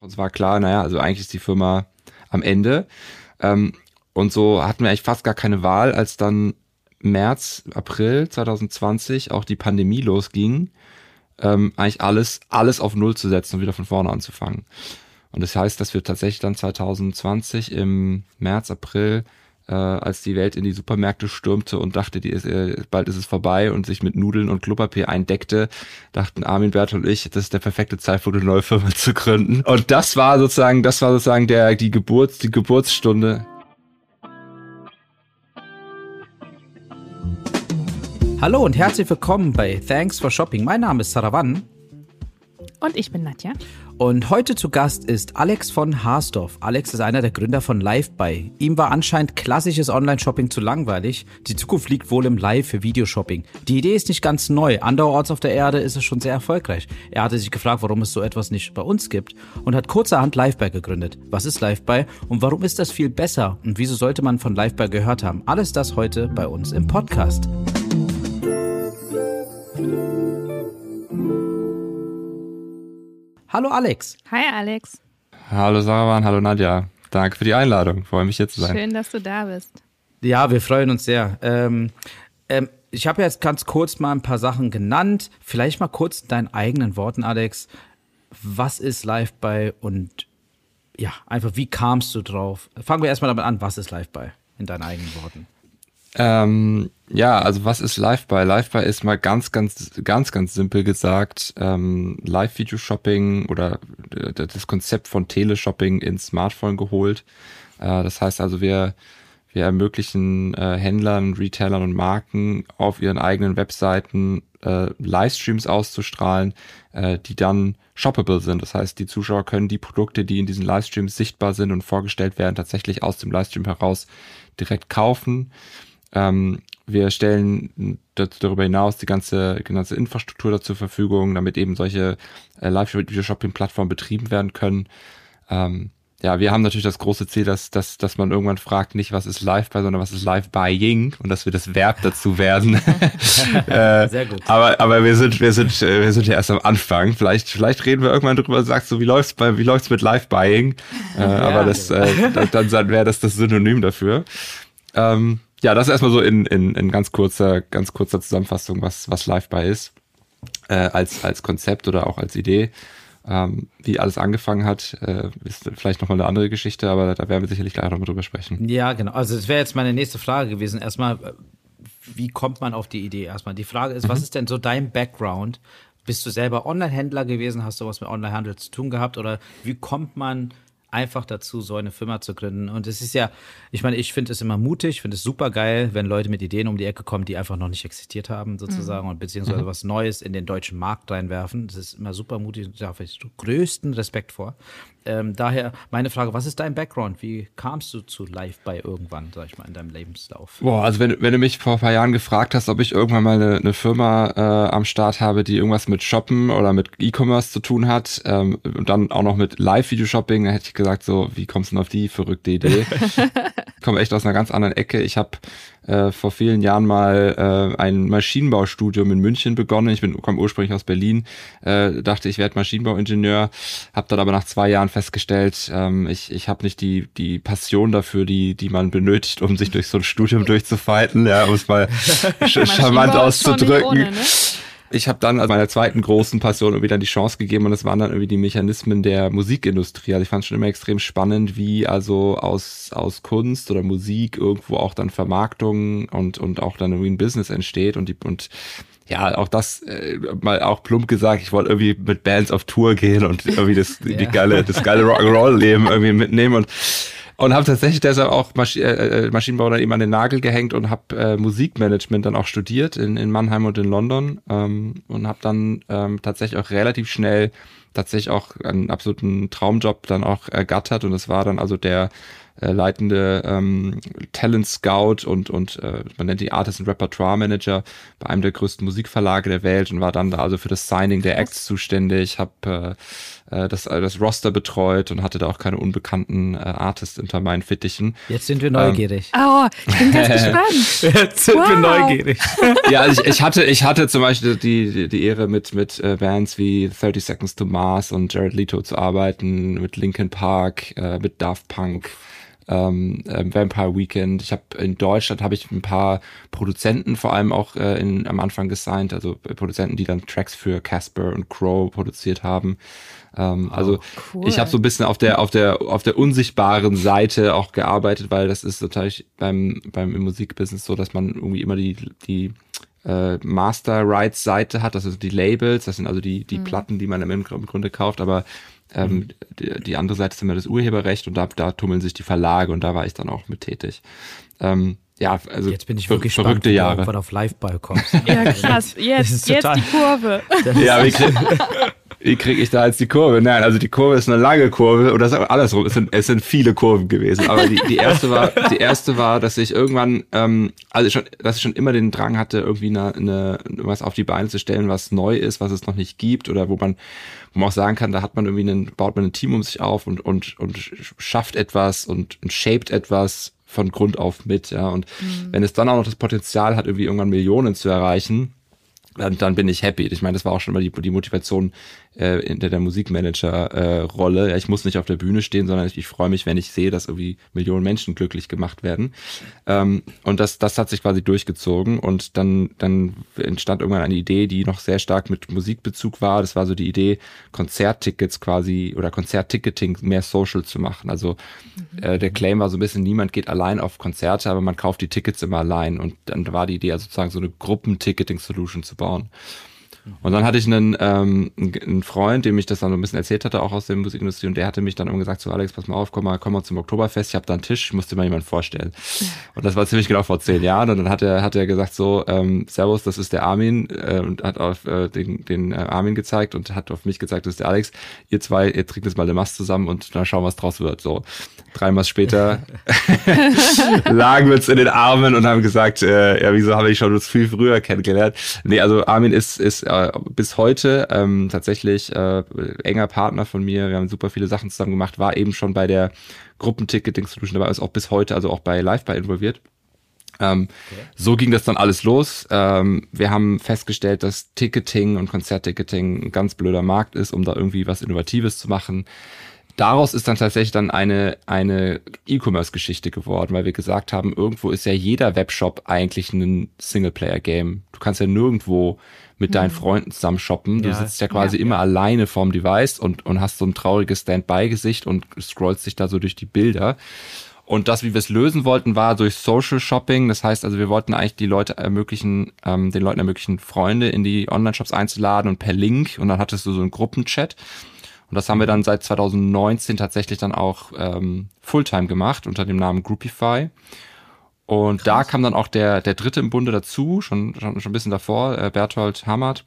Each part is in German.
Uns war klar, naja, also eigentlich ist die Firma am Ende. Ähm, und so hatten wir eigentlich fast gar keine Wahl, als dann März, April 2020 auch die Pandemie losging, ähm, eigentlich alles, alles auf Null zu setzen und wieder von vorne anzufangen. Und das heißt, dass wir tatsächlich dann 2020 im März, April äh, als die Welt in die Supermärkte stürmte und dachte, die ist, äh, bald ist es vorbei und sich mit Nudeln und Klopapier eindeckte, dachten Armin, Bert und ich, das ist der perfekte Zeitpunkt, eine neue Firma zu gründen. Und das war sozusagen, das war sozusagen der, die Geburts, die Geburtsstunde. Hallo und herzlich willkommen bei Thanks for Shopping. Mein Name ist Saravan. Und ich bin Nadja. Und heute zu Gast ist Alex von Haasdorf. Alex ist einer der Gründer von LiveBuy. Ihm war anscheinend klassisches Online-Shopping zu langweilig. Die Zukunft liegt wohl im Live für Videoshopping. Die Idee ist nicht ganz neu. Anderorts auf der Erde ist es schon sehr erfolgreich. Er hatte sich gefragt, warum es so etwas nicht bei uns gibt und hat kurzerhand LiveBuy gegründet. Was ist LiveBuy und warum ist das viel besser und wieso sollte man von LiveBuy gehört haben? Alles das heute bei uns im Podcast. Hallo Alex. Hi Alex. Hallo Sarah, hallo Nadja. Danke für die Einladung. Freue mich hier zu sein. Schön, dass du da bist. Ja, wir freuen uns sehr. Ähm, ähm, ich habe jetzt ganz kurz mal ein paar Sachen genannt. Vielleicht mal kurz in deinen eigenen Worten, Alex. Was ist Live by und ja, einfach wie kamst du drauf? Fangen wir erstmal damit an, was ist Live by in deinen eigenen Worten? Ähm, ja, also was ist Live-Buy? Live-Buy ist mal ganz, ganz, ganz, ganz simpel gesagt ähm, Live-Video-Shopping oder das Konzept von Teleshopping ins Smartphone geholt. Äh, das heißt also, wir, wir ermöglichen äh, Händlern, Retailern und Marken auf ihren eigenen Webseiten äh, Livestreams auszustrahlen, äh, die dann shoppable sind. Das heißt, die Zuschauer können die Produkte, die in diesen Livestreams sichtbar sind und vorgestellt werden, tatsächlich aus dem Livestream heraus direkt kaufen. Ähm, wir stellen darüber hinaus die ganze, die ganze Infrastruktur da zur Verfügung, damit eben solche äh, Live-Video-Shopping-Plattformen betrieben werden können. Ähm, ja, wir haben natürlich das große Ziel, dass, dass, dass man irgendwann fragt, nicht was ist Live-Buy, sondern was ist Live-Buying und dass wir das Verb dazu werden. äh, Sehr gut. Aber, aber wir sind, wir sind, äh, wir sind ja erst am Anfang. Vielleicht, vielleicht reden wir irgendwann drüber und sagst so, wie läuft's bei, wie läuft's mit Live-Buying? Äh, ja, aber das, äh, dann, dann wäre das das Synonym dafür. Ähm, ja, das ist erstmal so in, in, in ganz kurzer, ganz kurzer Zusammenfassung, was, was Live-By ist, äh, als, als Konzept oder auch als Idee. Ähm, wie alles angefangen hat, äh, ist vielleicht nochmal eine andere Geschichte, aber da werden wir sicherlich gleich nochmal drüber sprechen. Ja, genau. Also das wäre jetzt meine nächste Frage gewesen. Erstmal, wie kommt man auf die Idee erstmal? Die Frage ist, mhm. was ist denn so dein Background? Bist du selber Online-Händler gewesen? Hast du was mit Online-Handel zu tun gehabt? Oder wie kommt man einfach dazu, so eine Firma zu gründen. Und es ist ja, ich meine, ich finde es immer mutig, finde es super geil, wenn Leute mit Ideen um die Ecke kommen, die einfach noch nicht existiert haben, sozusagen, mhm. und beziehungsweise mhm. was Neues in den deutschen Markt reinwerfen. Das ist immer super mutig, da habe ich größten Respekt vor. Ähm, daher meine Frage, was ist dein Background? Wie kamst du zu Live bei irgendwann, sag ich mal, in deinem Lebenslauf? Boah, also wenn, wenn du mich vor ein paar Jahren gefragt hast, ob ich irgendwann mal eine, eine Firma äh, am Start habe, die irgendwas mit Shoppen oder mit E-Commerce zu tun hat ähm, und dann auch noch mit Live-Video-Shopping, dann hätte ich gesagt so, wie kommst du denn auf die verrückte Idee? ich komme echt aus einer ganz anderen Ecke. Ich habe äh, vor vielen Jahren mal äh, ein Maschinenbaustudium in München begonnen. Ich bin komme ursprünglich aus Berlin, äh, dachte ich werde Maschinenbauingenieur, habe dann aber nach zwei Jahren festgestellt, ähm, ich, ich habe nicht die die Passion dafür, die die man benötigt, um sich durch so ein Studium durchzufalten, ja, um es mal charmant auszudrücken. Ohne, ne? Ich habe dann also meiner zweiten großen Passion irgendwie dann die Chance gegeben und das waren dann irgendwie die Mechanismen der Musikindustrie. Also ich fand es schon immer extrem spannend, wie also aus, aus Kunst oder Musik irgendwo auch dann Vermarktung und, und auch dann irgendwie ein Business entsteht und die, und ja, auch das äh, mal auch plump gesagt, ich wollte irgendwie mit Bands auf Tour gehen und irgendwie das, ja. die geile, das geile Rock'n'Roll-Leben irgendwie mitnehmen und und habe tatsächlich deshalb auch Masch äh, äh, Maschinenbau dann eben an den Nagel gehängt und habe äh, Musikmanagement dann auch studiert in, in Mannheim und in London ähm, und habe dann ähm, tatsächlich auch relativ schnell tatsächlich auch einen absoluten Traumjob dann auch ergattert. Und das war dann also der äh, leitende ähm, Talent Scout und, und äh, man nennt die Artist und Repertoire Manager bei einem der größten Musikverlage der Welt und war dann da also für das Signing der Acts zuständig, habe äh, äh, das, äh, das Roster betreut und hatte da auch keine unbekannten äh, Artists unter meinen Fittichen. Jetzt sind wir neugierig. Ähm, oh, ich bin ganz gespannt. Jetzt sind wow. wir neugierig. ja, also ich, ich, hatte, ich hatte zum Beispiel die, die, die Ehre mit, mit äh, Bands wie 30 Seconds to Mars und Jared Leto zu arbeiten, mit Linkin Park, äh, mit Daft Punk ähm, äh, Vampire Weekend. Ich habe in Deutschland habe ich ein paar Produzenten vor allem auch äh, in, am Anfang gesigned, also Produzenten, die dann Tracks für Casper und Crow produziert haben. Ähm, oh, also cool. ich habe so ein bisschen auf der auf der auf der unsichtbaren Seite auch gearbeitet, weil das ist natürlich beim beim im Musikbusiness so, dass man irgendwie immer die die äh, Master Rights Seite hat, das sind die Labels, das sind also die die mhm. Platten, die man im Grunde kauft, aber ähm, die, die, andere Seite ist immer das Urheberrecht und da, da tummeln sich die Verlage und da war ich dann auch mit tätig. Ähm, ja, also jetzt bin ich wirklich verrückte spannend, Jahre. irgendwann auf Liveball kommst. ja, krass. Jetzt, jetzt die Kurve. ja, wie krieg, wie krieg ich da jetzt die Kurve? Nein, also die Kurve ist eine lange Kurve oder das andersrum. Es sind, es sind viele Kurven gewesen. Aber die, die erste war, die erste war, dass ich irgendwann, ähm, also schon, dass ich schon immer den Drang hatte, irgendwie eine, eine, was auf die Beine zu stellen, was neu ist, was es noch nicht gibt oder wo man wo man auch sagen kann, da hat man irgendwie einen, baut man ein Team um sich auf und, und, und schafft etwas und, und shaped etwas von Grund auf mit, ja. Und mhm. wenn es dann auch noch das Potenzial hat, irgendwie irgendwann Millionen zu erreichen, dann, dann bin ich happy. Ich meine, das war auch schon mal die, die Motivation äh, in der, der Musikmanager-Rolle. Äh, ja, ich muss nicht auf der Bühne stehen, sondern ich, ich freue mich, wenn ich sehe, dass irgendwie Millionen Menschen glücklich gemacht werden. Ähm, und das, das hat sich quasi durchgezogen und dann, dann entstand irgendwann eine Idee, die noch sehr stark mit Musikbezug war. Das war so die Idee, Konzerttickets quasi oder Konzertticketing mehr social zu machen. Also mhm. äh, der Claim war so ein bisschen, niemand geht allein auf Konzerte, aber man kauft die Tickets immer allein. Und dann war die Idee, also sozusagen so eine Gruppenticketing-Solution zu bauen. Und dann hatte ich einen, ähm, einen Freund, dem ich das dann so ein bisschen erzählt hatte, auch aus der Musikindustrie, und der hatte mich dann immer gesagt, so Alex, pass mal auf, komm mal, komm mal zum Oktoberfest, ich habe da einen Tisch, ich musste mal jemanden vorstellen. Und das war ziemlich genau vor zehn Jahren. Und dann hat er, hat er gesagt, so, ähm, Servus, das ist der Armin, äh, und hat auf äh, den, den äh, Armin gezeigt und hat auf mich gezeigt, das ist der Alex. Ihr zwei, ihr trinkt jetzt mal eine Mast zusammen und dann schauen, was draus wird. So, drei Mass später lagen wir uns in den Armen und haben gesagt, äh, ja, wieso habe ich schon uns viel früher kennengelernt? Nee, also Armin ist, ist äh, bis heute ähm, tatsächlich äh, enger Partner von mir. Wir haben super viele Sachen zusammen gemacht, war eben schon bei der Gruppenticketing-Solution dabei, ist auch bis heute, also auch bei Liveby involviert. Ähm, okay. So ging das dann alles los. Ähm, wir haben festgestellt, dass Ticketing und Konzertticketing ein ganz blöder Markt ist, um da irgendwie was Innovatives zu machen daraus ist dann tatsächlich dann eine, eine E-Commerce-Geschichte geworden, weil wir gesagt haben, irgendwo ist ja jeder Webshop eigentlich ein Singleplayer-Game. Du kannst ja nirgendwo mit deinen mhm. Freunden zusammen shoppen. Du ja, sitzt ja quasi ja, immer ja. alleine vorm Device und, und hast so ein trauriges Standby-Gesicht und scrollst dich da so durch die Bilder. Und das, wie wir es lösen wollten, war durch Social Shopping. Das heißt also, wir wollten eigentlich die Leute ermöglichen, ähm, den Leuten ermöglichen, Freunde in die Online-Shops einzuladen und per Link. Und dann hattest du so einen Gruppenchat. Und das haben wir dann seit 2019 tatsächlich dann auch ähm, Fulltime gemacht unter dem Namen Groupify. Und Krass. da kam dann auch der, der dritte im Bunde dazu, schon, schon, schon ein bisschen davor, äh, Berthold Hammert,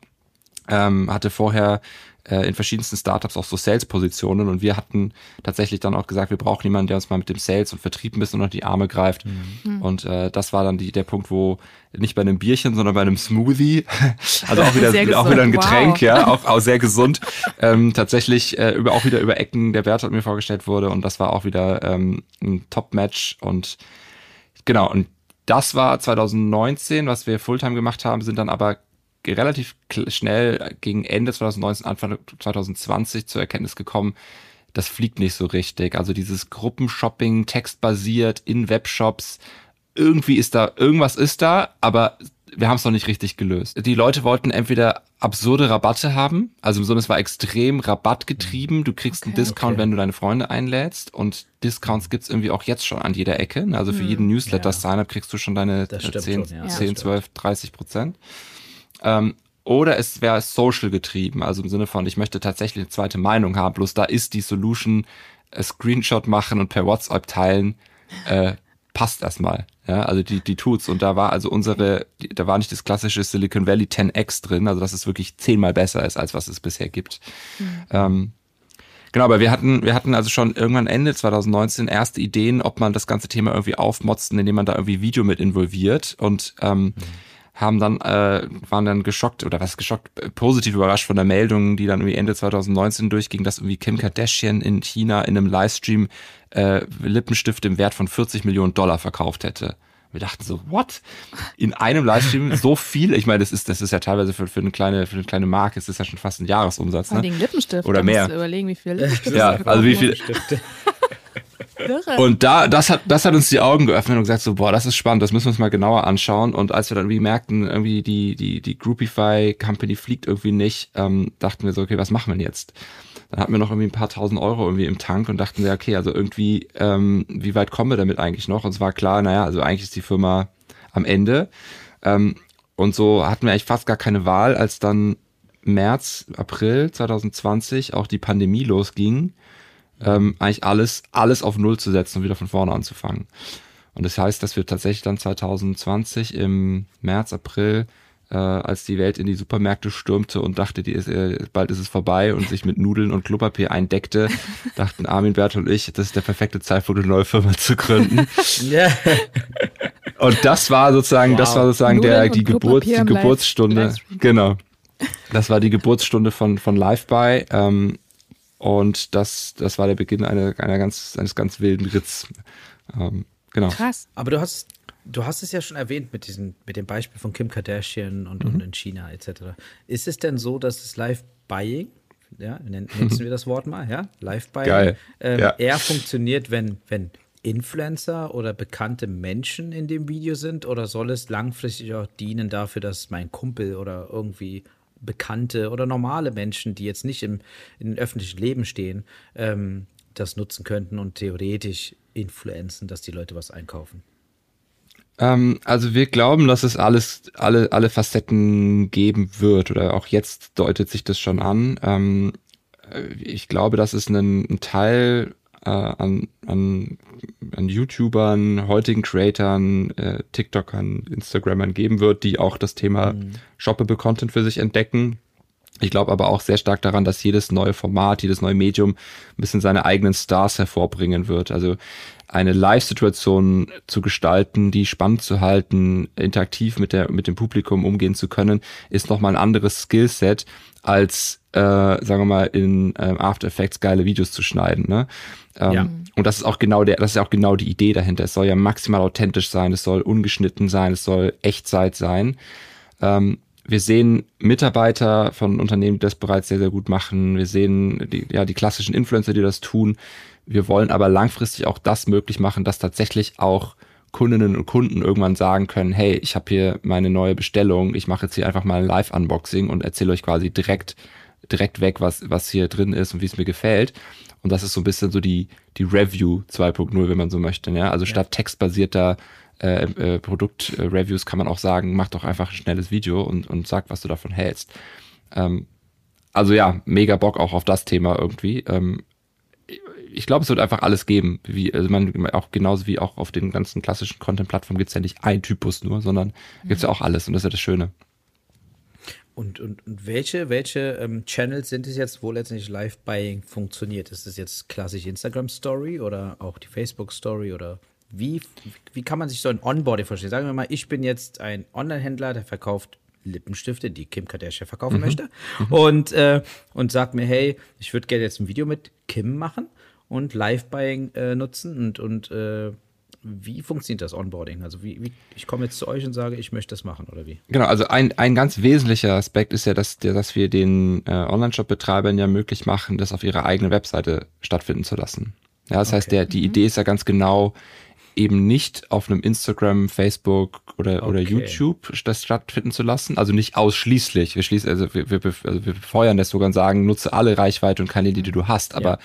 ähm, hatte vorher äh, in verschiedensten Startups auch so Sales-Positionen und wir hatten tatsächlich dann auch gesagt, wir brauchen jemanden, der uns mal mit dem Sales und Vertrieb ein bisschen unter die Arme greift. Mhm. Und äh, das war dann die, der Punkt, wo nicht bei einem Bierchen, sondern bei einem Smoothie, also auch wieder, auch wieder ein Getränk, wow. ja, auch, auch sehr gesund, ähm, tatsächlich äh, über, auch wieder über Ecken der Wert hat mir vorgestellt wurde und das war auch wieder ähm, ein Top-Match und genau, und das war 2019, was wir Fulltime gemacht haben, sind dann aber relativ schnell gegen Ende 2019, Anfang 2020 zur Erkenntnis gekommen, das fliegt nicht so richtig. Also dieses Gruppenshopping, textbasiert in Webshops, irgendwie ist da, irgendwas ist da, aber wir haben es noch nicht richtig gelöst. Die Leute wollten entweder absurde Rabatte haben, also im Sinne, es war extrem rabattgetrieben. Du kriegst okay, einen Discount, okay. wenn du deine Freunde einlädst und Discounts gibt's irgendwie auch jetzt schon an jeder Ecke. Also für hm, jeden Newsletter-Sign-up kriegst du schon deine 10, schon, ja. 10 12, 30 Prozent. Ähm, oder es wäre social getrieben, also im Sinne von, ich möchte tatsächlich eine zweite Meinung haben, bloß da ist die Solution, äh, Screenshot machen und per WhatsApp teilen, äh, passt erstmal. Ja, also die, die tut's. Und da war also unsere, da war nicht das klassische Silicon Valley 10x drin, also dass es wirklich zehnmal besser ist, als was es bisher gibt. Mhm. Ähm, Genau, aber wir hatten, wir hatten also schon irgendwann Ende 2019 erste Ideen, ob man das ganze Thema irgendwie aufmotzen, indem man da irgendwie Video mit involviert und ähm, mhm. Haben dann, äh, waren dann geschockt oder was geschockt, äh, positiv überrascht von der Meldung, die dann irgendwie Ende 2019 durchging, dass irgendwie Kim Kardashian in China in einem Livestream äh, Lippenstift im Wert von 40 Millionen Dollar verkauft hätte. Wir dachten so, what? In einem Livestream so viel? Ich meine, das ist, das ist ja teilweise für, für, eine kleine, für eine kleine Marke, ist das ja schon fast ein Jahresumsatz. Vor ne? Lippenstift. Oder mehr. Überlegen, wie viel Lippenstift Ja, also wie viel. Und da, das hat, das hat uns die Augen geöffnet und gesagt so, boah, das ist spannend, das müssen wir uns mal genauer anschauen. Und als wir dann irgendwie merkten, irgendwie die, die, die Groupify Company fliegt irgendwie nicht, ähm, dachten wir so, okay, was machen wir jetzt? Dann hatten wir noch irgendwie ein paar tausend Euro irgendwie im Tank und dachten wir, okay, also irgendwie, ähm, wie weit kommen wir damit eigentlich noch? Und es war klar, naja, also eigentlich ist die Firma am Ende. Ähm, und so hatten wir eigentlich fast gar keine Wahl, als dann März, April 2020 auch die Pandemie losging, ähm, eigentlich alles, alles auf Null zu setzen und wieder von vorne anzufangen. Und das heißt, dass wir tatsächlich dann 2020 im März, April äh, als die Welt in die Supermärkte stürmte und dachte, die ist, äh, bald ist es vorbei und sich mit Nudeln und Klopapier eindeckte, dachten Armin, Bert und ich, das ist der perfekte Zeitpunkt, eine neue Firma zu gründen. Ja. Und das war sozusagen, wow. das war sozusagen der, die Geburt, die Geburtsstunde. Genau. Das war die Geburtsstunde von, von LiveBuy. Ähm, und das, das war der Beginn einer, einer ganz, eines ganz wilden Ritz. Ähm, genau. Krass. Aber du hast, Du hast es ja schon erwähnt mit, diesem, mit dem Beispiel von Kim Kardashian und, mhm. und in China etc. Ist es denn so, dass das Live-Buying, ja, nutzen wir das Wort mal, ja, Live-Buying, ähm, ja. eher funktioniert, wenn, wenn Influencer oder bekannte Menschen in dem Video sind oder soll es langfristig auch dienen dafür, dass mein Kumpel oder irgendwie bekannte oder normale Menschen, die jetzt nicht im, im öffentlichen Leben stehen, ähm, das nutzen könnten und theoretisch influenzen, dass die Leute was einkaufen? Ähm, also wir glauben, dass es alles, alle, alle Facetten geben wird oder auch jetzt deutet sich das schon an. Ähm, äh, ich glaube, dass es einen, einen Teil äh, an, an, an YouTubern, heutigen Creatern, äh, TikTokern, Instagrammern geben wird, die auch das Thema mhm. Shoppable Content für sich entdecken. Ich glaube aber auch sehr stark daran, dass jedes neue Format, jedes neue Medium ein bisschen seine eigenen Stars hervorbringen wird. Also eine Live-Situation zu gestalten, die spannend zu halten, interaktiv mit der mit dem Publikum umgehen zu können, ist nochmal ein anderes Skillset als äh, sagen wir mal in ähm, After Effects geile Videos zu schneiden. Ne? Ähm, ja. Und das ist auch genau der, das ist auch genau die Idee dahinter. Es soll ja maximal authentisch sein, es soll ungeschnitten sein, es soll Echtzeit sein. Ähm, wir sehen Mitarbeiter von Unternehmen, die das bereits sehr, sehr gut machen. Wir sehen die, ja, die klassischen Influencer, die das tun. Wir wollen aber langfristig auch das möglich machen, dass tatsächlich auch Kundinnen und Kunden irgendwann sagen können, hey, ich habe hier meine neue Bestellung, ich mache jetzt hier einfach mal ein Live-Unboxing und erzähle euch quasi direkt, direkt weg, was, was hier drin ist und wie es mir gefällt. Und das ist so ein bisschen so die, die Review 2.0, wenn man so möchte. Ja? Also ja. statt textbasierter äh, äh, Produktreviews kann man auch sagen, mach doch einfach ein schnelles Video und, und sag, was du davon hältst. Ähm, also ja, mega Bock auch auf das Thema irgendwie. Ähm, ich glaube, es wird einfach alles geben. Wie, also man auch genauso wie auch auf den ganzen klassischen Content-Plattformen gibt es ja nicht ein Typus nur, sondern mhm. gibt es ja auch alles und das ist ja das Schöne. Und, und, und welche, welche ähm, Channels sind es jetzt, wo letztendlich Live-Buying funktioniert? Ist es jetzt klassisch Instagram Story oder auch die Facebook Story oder wie, wie kann man sich so ein Onboarding vorstellen? Sagen wir mal, ich bin jetzt ein Online-Händler, der verkauft Lippenstifte, die Kim Kardashian verkaufen mhm. möchte mhm. und, äh, und sagt mir, hey, ich würde gerne jetzt ein Video mit Kim machen und Live-Buying äh, nutzen und, und äh, wie funktioniert das Onboarding? Also wie, wie ich komme jetzt zu euch und sage, ich möchte das machen oder wie? Genau, also ein, ein ganz wesentlicher Aspekt ist ja, dass, dass wir den äh, Online-Shop-Betreibern ja möglich machen, das auf ihrer eigenen Webseite stattfinden zu lassen. Ja, das okay. heißt, der, die mhm. Idee ist ja ganz genau, eben nicht auf einem Instagram, Facebook oder, okay. oder YouTube das stattfinden zu lassen. Also nicht ausschließlich. Wir schließen, also wir, wir, also wir befeuern das sogar und sagen, nutze alle Reichweite und Kanäle, die du hast. Aber ja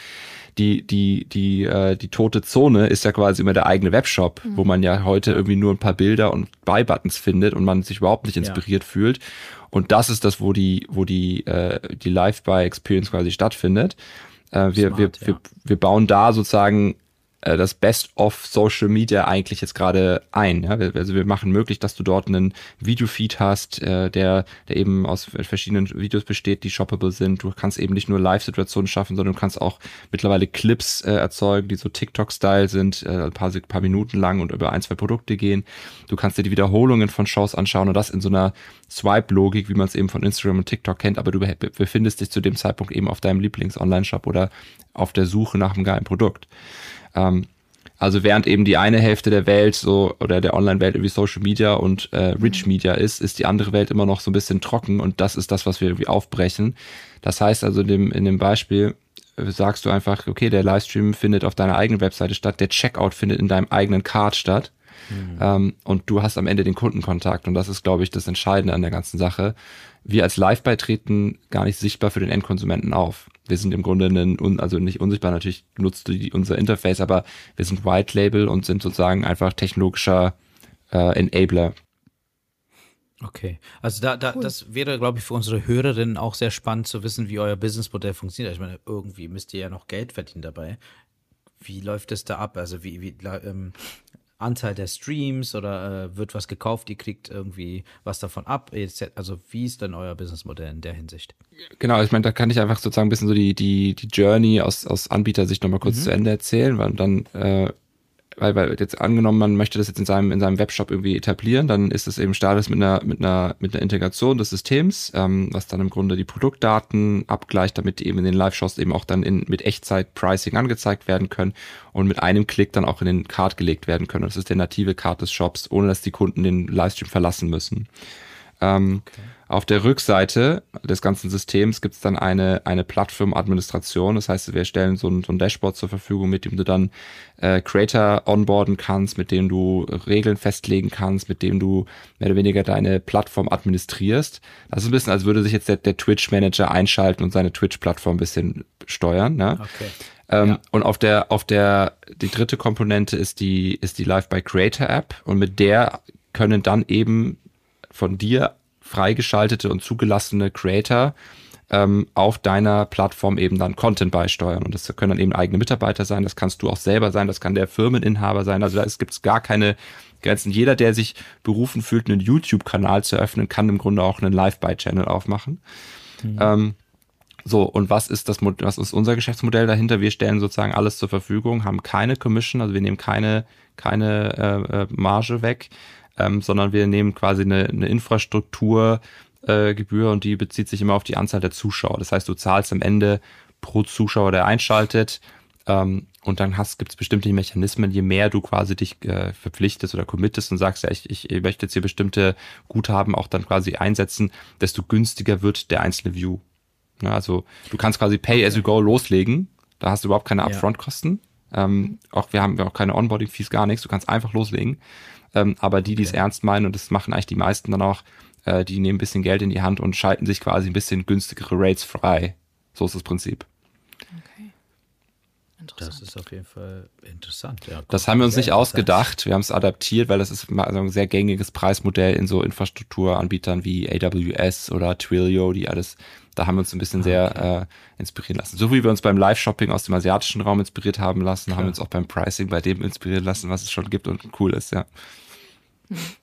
die, die, die, äh, die tote Zone ist ja quasi immer der eigene Webshop, mhm. wo man ja heute irgendwie nur ein paar Bilder und Buy-Buttons findet und man sich überhaupt nicht inspiriert ja. fühlt. Und das ist das, wo die, wo die, äh, die Live-Buy-Experience quasi stattfindet. Äh, wir, Smart, wir, ja. wir, wir bauen da sozusagen äh, das Best of Social Media eigentlich jetzt gerade ein. Ja? Also wir machen möglich, dass du dort einen Videofeed hast, äh, der, der eben aus verschiedenen Videos besteht, die shoppable sind. Du kannst eben nicht nur Live-Situationen schaffen, sondern du kannst auch mittlerweile Clips äh, erzeugen, die so TikTok-Style sind, äh, ein paar, paar Minuten lang und über ein, zwei Produkte gehen. Du kannst dir die Wiederholungen von Shows anschauen und das in so einer Swipe-Logik, wie man es eben von Instagram und TikTok kennt, aber du befindest dich zu dem Zeitpunkt eben auf deinem Lieblings-Online-Shop oder auf der Suche nach einem geilen Produkt. Ähm, also während eben die eine Hälfte der Welt so oder der Online-Welt irgendwie Social Media und äh, Rich mhm. Media ist, ist die andere Welt immer noch so ein bisschen trocken und das ist das, was wir irgendwie aufbrechen. Das heißt also in dem, in dem Beispiel äh, sagst du einfach, okay, der Livestream findet auf deiner eigenen Webseite statt, der Checkout findet in deinem eigenen Card statt. Mhm. Ähm, und du hast am Ende den Kundenkontakt und das ist, glaube ich, das Entscheidende an der ganzen Sache. Wir als Live-Buy treten gar nicht sichtbar für den Endkonsumenten auf wir sind im Grunde ein, also nicht unsichtbar, natürlich nutzt du die, unser Interface, aber wir sind White Label und sind sozusagen einfach technologischer äh, Enabler. Okay, also da, da cool. das wäre, glaube ich, für unsere Hörerinnen auch sehr spannend zu wissen, wie euer Businessmodell funktioniert. Ich meine, irgendwie müsst ihr ja noch Geld verdienen dabei. Wie läuft es da ab? Also wie, wie ähm, Anzahl der Streams oder äh, wird was gekauft, ihr kriegt irgendwie was davon ab? Also wie ist denn euer Businessmodell in der Hinsicht? Genau, ich meine, da kann ich einfach sozusagen ein bisschen so die, die, die Journey aus, aus Anbietersicht nochmal kurz mhm. zu Ende erzählen, weil dann äh, weil, weil jetzt angenommen, man möchte das jetzt in seinem, in seinem Webshop irgendwie etablieren, dann ist es eben Status mit einer, mit einer, mit einer Integration des Systems, ähm, was dann im Grunde die Produktdaten abgleicht, damit die eben in den Live-Shows eben auch dann in, mit Echtzeit-Pricing angezeigt werden können und mit einem Klick dann auch in den Card gelegt werden können. das ist der native Card des Shops, ohne dass die Kunden den Livestream verlassen müssen. Ähm, okay. Auf der Rückseite des ganzen Systems gibt es dann eine, eine Plattformadministration. Das heißt, wir stellen so ein, so ein Dashboard zur Verfügung, mit dem du dann äh, Creator onboarden kannst, mit dem du Regeln festlegen kannst, mit dem du mehr oder weniger deine Plattform administrierst. Das ist ein bisschen, als würde sich jetzt der, der Twitch-Manager einschalten und seine Twitch-Plattform ein bisschen steuern. Ne? Okay. Ähm, ja. Und auf der, auf der, die dritte Komponente ist die, ist die Live by Creator App und mit der können dann eben von dir freigeschaltete und zugelassene Creator ähm, auf deiner Plattform eben dann Content beisteuern. Und das können dann eben eigene Mitarbeiter sein, das kannst du auch selber sein, das kann der Firmeninhaber sein. Also da gibt es gar keine Grenzen. Jeder, der sich berufen fühlt, einen YouTube-Kanal zu öffnen, kann im Grunde auch einen Live-Buy-Channel aufmachen. Mhm. Ähm, so, und was ist das, was ist unser Geschäftsmodell dahinter? Wir stellen sozusagen alles zur Verfügung, haben keine Commission, also wir nehmen keine, keine äh, äh Marge weg, ähm, sondern wir nehmen quasi eine, eine Infrastrukturgebühr äh, und die bezieht sich immer auf die Anzahl der Zuschauer. Das heißt, du zahlst am Ende pro Zuschauer, der einschaltet. Ähm, und dann gibt es bestimmte Mechanismen, je mehr du quasi dich äh, verpflichtest oder committest und sagst, ja, ich, ich möchte jetzt hier bestimmte Guthaben auch dann quasi einsetzen, desto günstiger wird der einzelne View. Ja, also du kannst quasi Pay as you go loslegen. Da hast du überhaupt keine Upfront-Kosten. Ähm, auch wir haben auch keine Onboarding-Fees, gar nichts. Du kannst einfach loslegen. Ähm, aber die, die es okay. ernst meinen, und das machen eigentlich die meisten dann auch, äh, die nehmen ein bisschen Geld in die Hand und schalten sich quasi ein bisschen günstigere Rates frei. So ist das Prinzip. Okay. Das ist auf jeden Fall interessant. Ja, das haben wir uns nicht ausgedacht. Wir haben es adaptiert, weil das ist also ein sehr gängiges Preismodell in so Infrastrukturanbietern wie AWS oder Twilio, die alles, da haben wir uns ein bisschen ah, okay. sehr äh, inspirieren lassen. So wie wir uns beim Live-Shopping aus dem asiatischen Raum inspiriert haben lassen, Klar. haben wir uns auch beim Pricing bei dem inspirieren lassen, was es schon gibt und cool ist, ja.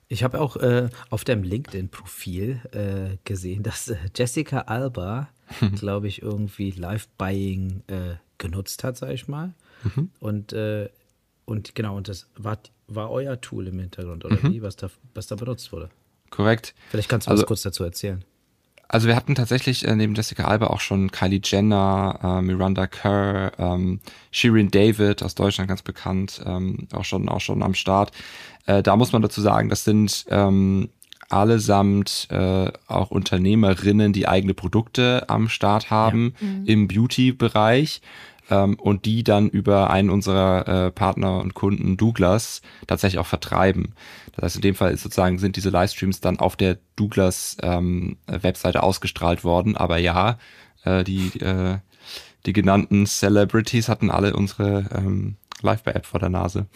Ich habe auch äh, auf deinem LinkedIn-Profil äh, gesehen, dass äh, Jessica Alba, glaube ich, irgendwie Live-Buying äh, genutzt hat, sage ich mal. Mhm. Und, äh, und genau, und das war, war euer Tool im Hintergrund, oder mhm. wie, was da, was da benutzt wurde? Korrekt. Vielleicht kannst du also, was kurz dazu erzählen. Also wir hatten tatsächlich äh, neben Jessica Alba auch schon Kylie Jenner, äh, Miranda Kerr, ähm, Shirin David aus Deutschland ganz bekannt, ähm, auch schon auch schon am Start. Äh, da muss man dazu sagen, das sind ähm, allesamt äh, auch Unternehmerinnen, die eigene Produkte am Start haben ja. mhm. im Beauty-Bereich ähm, und die dann über einen unserer äh, Partner und Kunden Douglas tatsächlich auch vertreiben. Das heißt, in dem Fall ist sozusagen sind diese Livestreams dann auf der Douglas ähm, Webseite ausgestrahlt worden. Aber ja, äh, die, äh, die genannten Celebrities hatten alle unsere ähm, Live-App vor der Nase.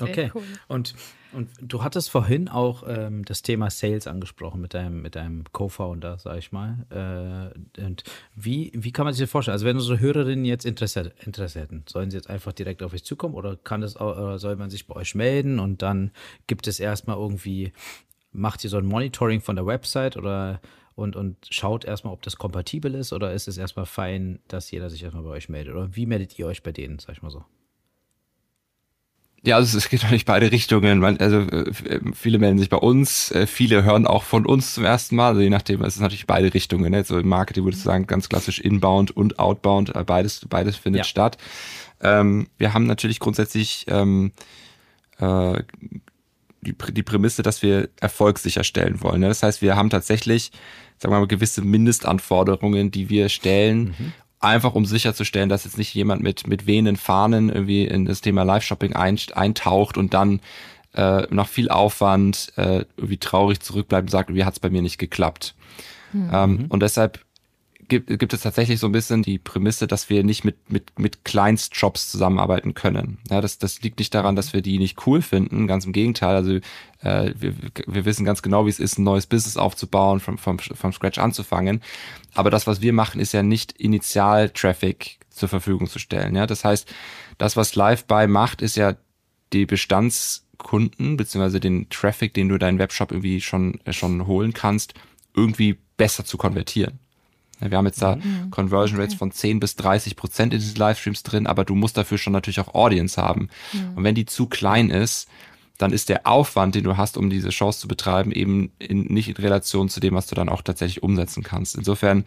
okay. Cool. Und, und du hattest vorhin auch ähm, das Thema Sales angesprochen mit deinem, mit deinem Co-Founder, sag ich mal. Äh, und wie, wie kann man sich das vorstellen? Also wenn unsere Hörerinnen jetzt Interesse, Interesse hätten, sollen sie jetzt einfach direkt auf euch zukommen oder kann das auch, soll man sich bei euch melden und dann gibt es erstmal irgendwie, macht ihr so ein Monitoring von der Website oder und, und schaut erstmal, ob das kompatibel ist oder ist es erstmal fein, dass jeder sich erstmal bei euch meldet? Oder wie meldet ihr euch bei denen, sag ich mal so? Ja, also es geht natürlich beide Richtungen. Also äh, viele melden sich bei uns, äh, viele hören auch von uns zum ersten Mal. Also je nachdem, es ist natürlich beide Richtungen. Ne? So im Marketing würde ich sagen, ganz klassisch Inbound und Outbound, äh, beides, beides findet ja. statt. Ähm, wir haben natürlich grundsätzlich ähm, äh, die, die Prämisse, dass wir Erfolg sicherstellen wollen. Ne? Das heißt, wir haben tatsächlich, sagen wir mal, gewisse Mindestanforderungen, die wir stellen, mhm einfach um sicherzustellen, dass jetzt nicht jemand mit, mit wehenden Fahnen irgendwie in das Thema Live-Shopping ein, eintaucht und dann äh, nach viel Aufwand äh, irgendwie traurig zurückbleibt und sagt, wie hat es bei mir nicht geklappt. Mhm. Ähm, und deshalb gibt, gibt es tatsächlich so ein bisschen die Prämisse, dass wir nicht mit, mit, mit Kleinstjobs zusammenarbeiten können. Ja, das, das liegt nicht daran, dass wir die nicht cool finden, ganz im Gegenteil. Also äh, wir, wir wissen ganz genau, wie es ist, ein neues Business aufzubauen, vom, vom, vom Scratch anzufangen. Aber das, was wir machen, ist ja nicht Initial-Traffic zur Verfügung zu stellen. Ja, das heißt, das, was LiveBuy macht, ist ja die Bestandskunden beziehungsweise den Traffic, den du deinen Webshop irgendwie schon schon holen kannst, irgendwie besser zu konvertieren. Wir haben jetzt da mhm. Conversion Rates von 10 bis 30 Prozent in diesen Livestreams drin, aber du musst dafür schon natürlich auch Audience haben. Mhm. Und wenn die zu klein ist, dann ist der Aufwand, den du hast, um diese Shows zu betreiben, eben in, nicht in Relation zu dem, was du dann auch tatsächlich umsetzen kannst. Insofern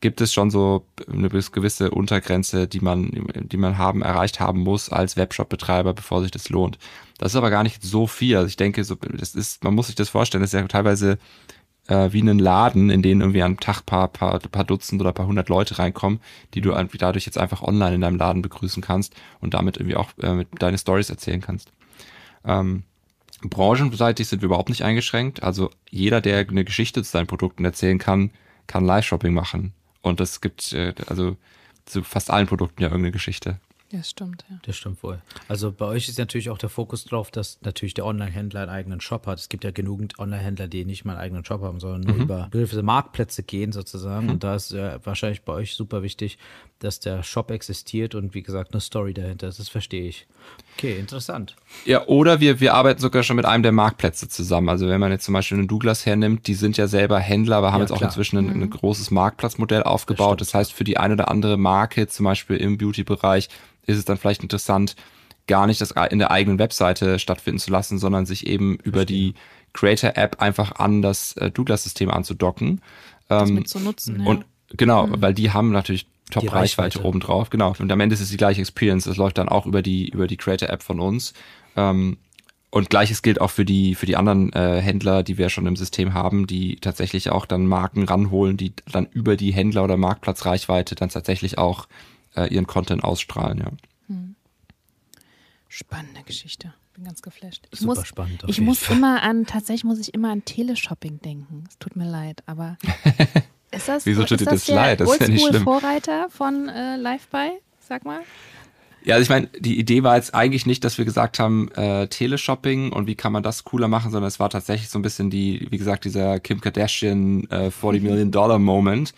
gibt es schon so eine gewisse Untergrenze, die man, die man haben, erreicht haben muss als Webshop-Betreiber, bevor sich das lohnt. Das ist aber gar nicht so viel. Also ich denke, so, das ist, man muss sich das vorstellen, das ist ja teilweise äh, wie einen Laden, in den irgendwie am Tag paar, paar, paar Dutzend oder paar hundert Leute reinkommen, die du irgendwie dadurch jetzt einfach online in deinem Laden begrüßen kannst und damit irgendwie auch äh, deine Stories erzählen kannst. Ähm, branchenseitig sind wir überhaupt nicht eingeschränkt. Also jeder, der eine Geschichte zu seinen Produkten erzählen kann, kann Live-Shopping machen. Und es gibt äh, also zu fast allen Produkten ja irgendeine Geschichte. Ja, das stimmt, ja. Das stimmt wohl. Also bei euch ist natürlich auch der Fokus drauf, dass natürlich der Online-Händler einen eigenen Shop hat. Es gibt ja genügend Online-Händler, die nicht mal einen eigenen Shop haben, sondern nur mhm. über gewisse Marktplätze gehen sozusagen. Mhm. Und da ist ja wahrscheinlich bei euch super wichtig, dass der Shop existiert und wie gesagt eine Story dahinter ist. Das verstehe ich. Okay, interessant. Ja, oder wir, wir arbeiten sogar schon mit einem der Marktplätze zusammen. Also wenn man jetzt zum Beispiel einen Douglas hernimmt, die sind ja selber Händler, aber haben ja, jetzt auch klar. inzwischen ein, ein, mhm. großes Marktplatzmodell aufgebaut. Das, das heißt, für die eine oder andere Marke, zum Beispiel im Beauty-Bereich, ist es dann vielleicht interessant, gar nicht das in der eigenen Webseite stattfinden zu lassen, sondern sich eben über die Creator-App einfach an das äh, Douglas-System anzudocken. Das ähm, mit zu nutzen, ja. Und genau, mhm. weil die haben natürlich Top-Reichweite obendrauf, genau. Und am Ende ist es die gleiche Experience. Das läuft dann auch über die, über die Creator-App von uns. Ähm, und gleiches gilt auch für die, für die anderen äh, Händler, die wir schon im System haben, die tatsächlich auch dann Marken ranholen, die dann über die Händler- oder Marktplatzreichweite dann tatsächlich auch äh, ihren Content ausstrahlen, ja. Hm. Spannende Geschichte. Bin ganz geflasht. Ich Super muss, spannend. Ich muss Fall. immer an, tatsächlich muss ich immer an Teleshopping denken. Es tut mir leid, aber ist das, Wieso tut dir das, das leid? Das ist ja nicht schlimm. Vorreiter von äh, Live-By, sag mal. Ja, also ich meine, die Idee war jetzt eigentlich nicht, dass wir gesagt haben, äh, Teleshopping und wie kann man das cooler machen, sondern es war tatsächlich so ein bisschen die, wie gesagt, dieser Kim Kardashian äh, 40 Million Dollar Moment.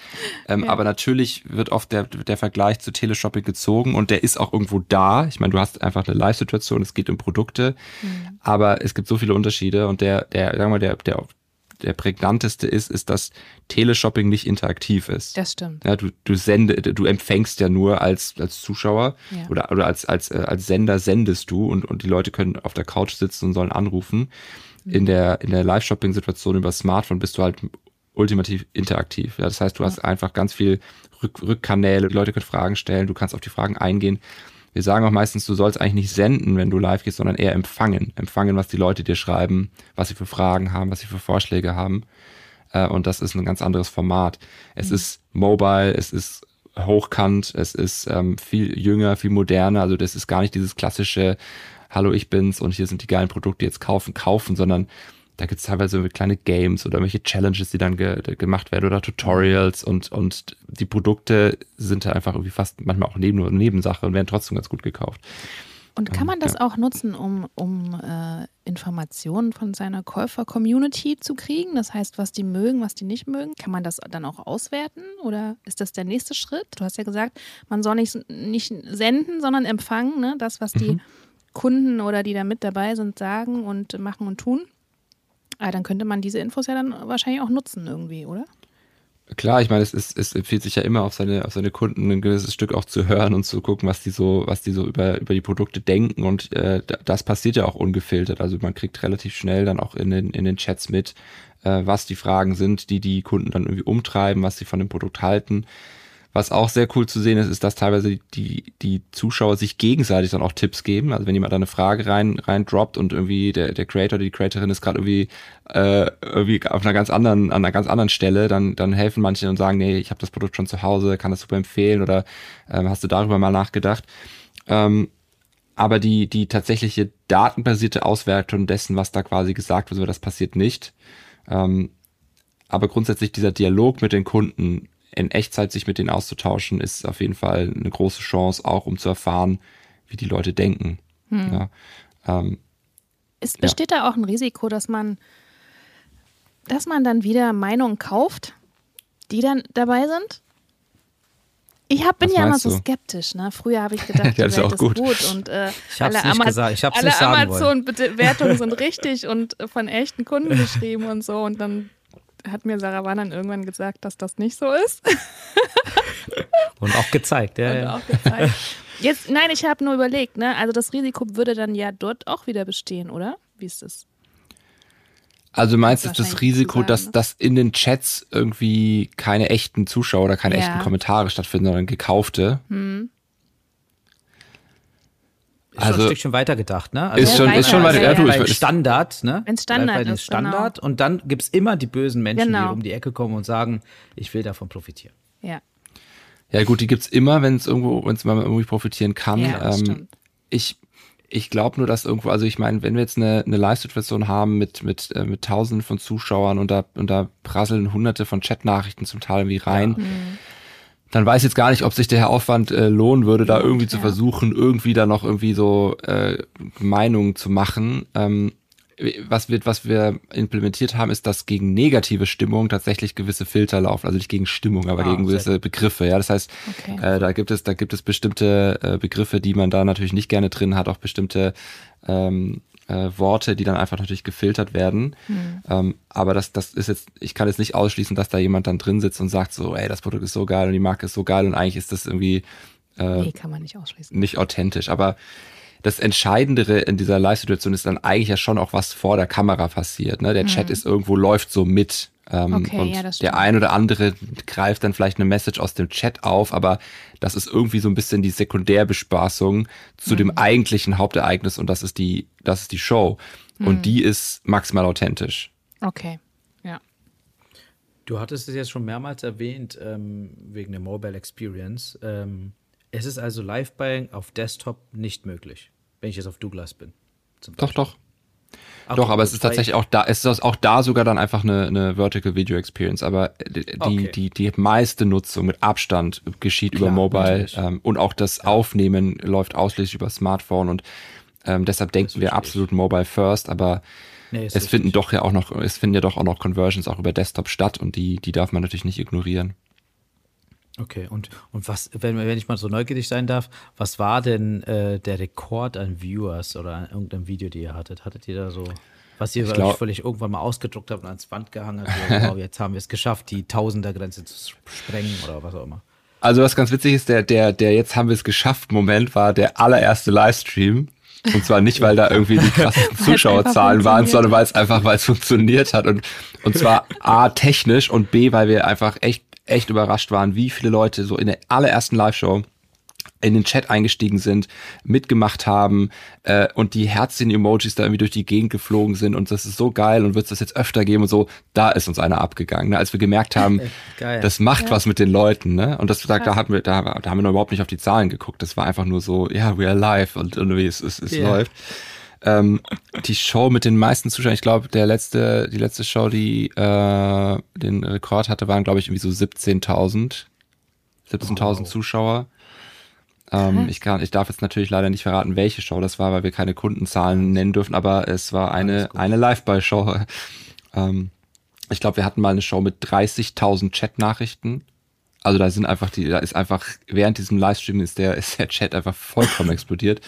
Ähm, ja. Aber natürlich wird oft der, der Vergleich zu Teleshopping gezogen und der ist auch irgendwo da. Ich meine, du hast einfach eine Live-Situation, es geht um Produkte, mhm. aber es gibt so viele Unterschiede und der, der, sagen wir mal, der, der der prägnanteste ist, ist, dass Teleshopping nicht interaktiv ist. Das stimmt. Ja, du, du sende, du empfängst ja nur als, als Zuschauer ja. oder, oder als, als, äh, als Sender sendest du und, und die Leute können auf der Couch sitzen und sollen anrufen. Mhm. In der, in der Live-Shopping-Situation über Smartphone bist du halt ultimativ interaktiv. Ja, das heißt, du ja. hast einfach ganz viel Rück Rückkanäle, die Leute können Fragen stellen, du kannst auf die Fragen eingehen. Wir sagen auch meistens, du sollst eigentlich nicht senden, wenn du live gehst, sondern eher empfangen. Empfangen, was die Leute dir schreiben, was sie für Fragen haben, was sie für Vorschläge haben. Äh, und das ist ein ganz anderes Format. Es mhm. ist mobile, es ist hochkant, es ist ähm, viel jünger, viel moderner. Also das ist gar nicht dieses klassische, hallo, ich bin's und hier sind die geilen Produkte, jetzt kaufen, kaufen, sondern da gibt es teilweise kleine Games oder welche Challenges, die dann ge gemacht werden oder Tutorials und, und die Produkte sind da einfach irgendwie fast manchmal auch neben, Nebensache und werden trotzdem ganz gut gekauft. Und kann man das ja. auch nutzen, um, um äh, Informationen von seiner Käufer-Community zu kriegen? Das heißt, was die mögen, was die nicht mögen. Kann man das dann auch auswerten oder ist das der nächste Schritt? Du hast ja gesagt, man soll nicht, nicht senden, sondern empfangen, ne? das, was die Mhm. Kunden oder die da mit dabei sind, sagen und machen und tun. Aber dann könnte man diese Infos ja dann wahrscheinlich auch nutzen irgendwie, oder? Klar, ich meine, es, ist, es empfiehlt sich ja immer auf seine, auf seine Kunden ein gewisses Stück auch zu hören und zu gucken, was die so, was die so über, über die Produkte denken. Und äh, da- das passiert ja auch ungefiltert. Also man kriegt relativ schnell dann auch in den, in den Chats mit, äh, was die Fragen sind, die die Kunden dann irgendwie umtreiben, was sie von dem Produkt halten. Was auch sehr cool zu sehen ist, ist, dass teilweise die, die Zuschauer sich gegenseitig dann auch Tipps geben. Also wenn jemand da eine Frage rein, rein droppt und irgendwie der, der Creator die Creatorin ist gerade irgendwie, äh, irgendwie auf einer ganz anderen, an einer ganz anderen Stelle, dann, dann helfen manche und sagen, nee, ich habe das Produkt schon zu Hause, kann das super empfehlen oder ähm, hast du darüber mal nachgedacht? Ähm, aber die, die tatsächliche datenbasierte Auswertung dessen, was da quasi gesagt wird, das passiert nicht. Ähm, aber grundsätzlich dieser Dialog mit den Kunden in Echtzeit sich mit denen auszutauschen, ist auf jeden Fall eine große Chance, auch um zu erfahren, wie die Leute denken. Ja, ähm, Ist, Ja. besteht da auch ein Risiko, dass man, dass man dann wieder Meinungen kauft, die dann dabei sind? Ich hab, bin Was ja immer so skeptisch. Ne? Früher habe ich gedacht, Ja, die das ist Welt auch ist gut. gut. und äh, Ich alle, Ama- alle. Amazon-Bewertungen sind richtig und von echten Kunden geschrieben und so. Und dann hat mir Sarah Wann irgendwann gesagt, dass das nicht so ist. Und auch gezeigt. Ja, und ja. auch gezeigt. Jetzt, nein, ich habe nur überlegt, ne? Also das Risiko würde dann ja dort auch wieder bestehen, oder? Wie ist das? also du meinst jetzt das Risiko, sagen, dass, ne? dass in den Chats irgendwie keine echten Zuschauer oder keine Ja. echten Kommentare stattfinden, sondern gekaufte? Ist schon Also- ein Stückchen weiter gedacht, ne? Ist schon, ist schon weiter, weiter. ja, Ja, Standard, ne? Wenn's Standard ist, genau. Standard. Und dann gibt es immer die bösen Menschen, Genau. die um die Ecke kommen und sagen, ich will davon profitieren. Ja. Ja gut, die gibt's immer, wenn es irgendwo, wenn es mal irgendwie profitieren kann. Ja, das ähm, stimmt. ich ich glaube nur, dass irgendwo, also ich meine, wenn wir jetzt eine, eine Live-Situation haben mit mit äh, mit Tausenden von Zuschauern und da und da prasseln Hunderte von Chatnachrichten zum Teil irgendwie rein, Mhm. Dann weiß ich jetzt gar nicht, ob sich der Aufwand äh, lohnen würde, da irgendwie zu versuchen, irgendwie da noch irgendwie so äh, Meinungen zu machen. Ähm, was wir, was wir implementiert haben, ist, dass gegen negative Stimmung tatsächlich gewisse Filter laufen. Also nicht gegen Stimmung, aber Ah, gegen gewisse Begriffe. Ja, das heißt, Okay. äh, da gibt es, da gibt es bestimmte äh, Begriffe, die man da natürlich nicht gerne drin hat, auch bestimmte ähm, äh, Worte, die dann einfach natürlich gefiltert werden. Ähm, aber das, das ist jetzt, ich kann jetzt nicht ausschließen, dass da jemand dann drin sitzt und sagt so, ey, das Produkt ist so geil und die Marke ist so geil und eigentlich ist das irgendwie äh, Nee, kann man nicht ausschließen. nicht authentisch. Aber das Entscheidendere in dieser Live-Situation ist dann eigentlich ja schon auch, was vor der Kamera passiert. Ne? Der Chat ist irgendwo, läuft so mit. Ähm, Okay, und ja, das der ein oder andere greift dann vielleicht eine Message aus dem Chat auf, aber das ist irgendwie so ein bisschen die Sekundärbespaßung zu dem eigentlichen Hauptereignis und das ist die, das ist die Show. Und die ist maximal authentisch. Okay. Ja. Du hattest es jetzt schon mehrmals erwähnt, ähm, wegen der Mobile Experience. Ähm, es ist also Live-Buying auf Desktop nicht möglich, wenn ich jetzt auf Douglas bin. zum Doch, doch. Okay, Doch, aber es ist tatsächlich auch da, es ist auch da sogar dann einfach eine, eine Vertical Video Experience, aber die, Okay. die, die meiste Nutzung mit Abstand geschieht Klar, über Mobile ähm, und auch das Aufnehmen läuft ausschließlich über Smartphone und ähm, deshalb denken wir absolut Mobile First, aber Nee, es richtig. finden doch ja auch noch, es finden ja doch auch noch Conversions auch über Desktop statt und die, die darf man natürlich nicht ignorieren. Okay, und, und was, wenn, wenn ich mal so neugierig sein darf, was war denn äh, der Rekord an Viewers oder an irgendeinem Video, die ihr hattet? Hattet ihr da so, was ihr glaub- völlig irgendwann mal ausgedruckt habt und ans Wand gehangen habt? So, wow, jetzt haben wir es geschafft, die Tausendergrenze zu sprengen oder was auch immer. Also was ganz witzig ist, der, der, der jetzt haben wir es geschafft Moment war der allererste Livestream. Und zwar nicht, weil da irgendwie die krassesten Zuschauerzahlen waren, sondern weil es einfach, weil es funktioniert hat. Und, und zwar A, technisch und B, weil wir einfach echt, echt überrascht waren, wie viele Leute so in der allerersten Live-Show in den Chat eingestiegen sind, mitgemacht haben äh, und die Herzchen-Emojis da irgendwie durch die Gegend geflogen sind und das ist so geil und wird es das jetzt öfter geben und so, da ist uns einer abgegangen, ne? als wir gemerkt haben, Geil. das macht was mit den Leuten, ne? Und das da, da hatten wir, da, da haben wir noch überhaupt nicht auf die Zahlen geguckt. Das war einfach nur so, ja, we are live und irgendwie es, es, es Ja. läuft. Ähm, die Show mit den meisten Zuschauern, ich glaube, der letzte, die letzte Show, die äh, den Rekord hatte, waren, glaube ich, irgendwie so 17.000. 17.000 Wow. Zuschauer. Ähm, ich, kann, ich darf jetzt natürlich leider nicht verraten, welche Show das war, weil wir keine Kundenzahlen nennen dürfen, aber es war eine, eine Live-By-Show. Ähm, ich glaube, wir hatten mal eine Show mit 30.000 Chat-Nachrichten. Also da sind einfach die, da ist einfach, während diesem Livestream ist der, ist der Chat einfach vollkommen explodiert.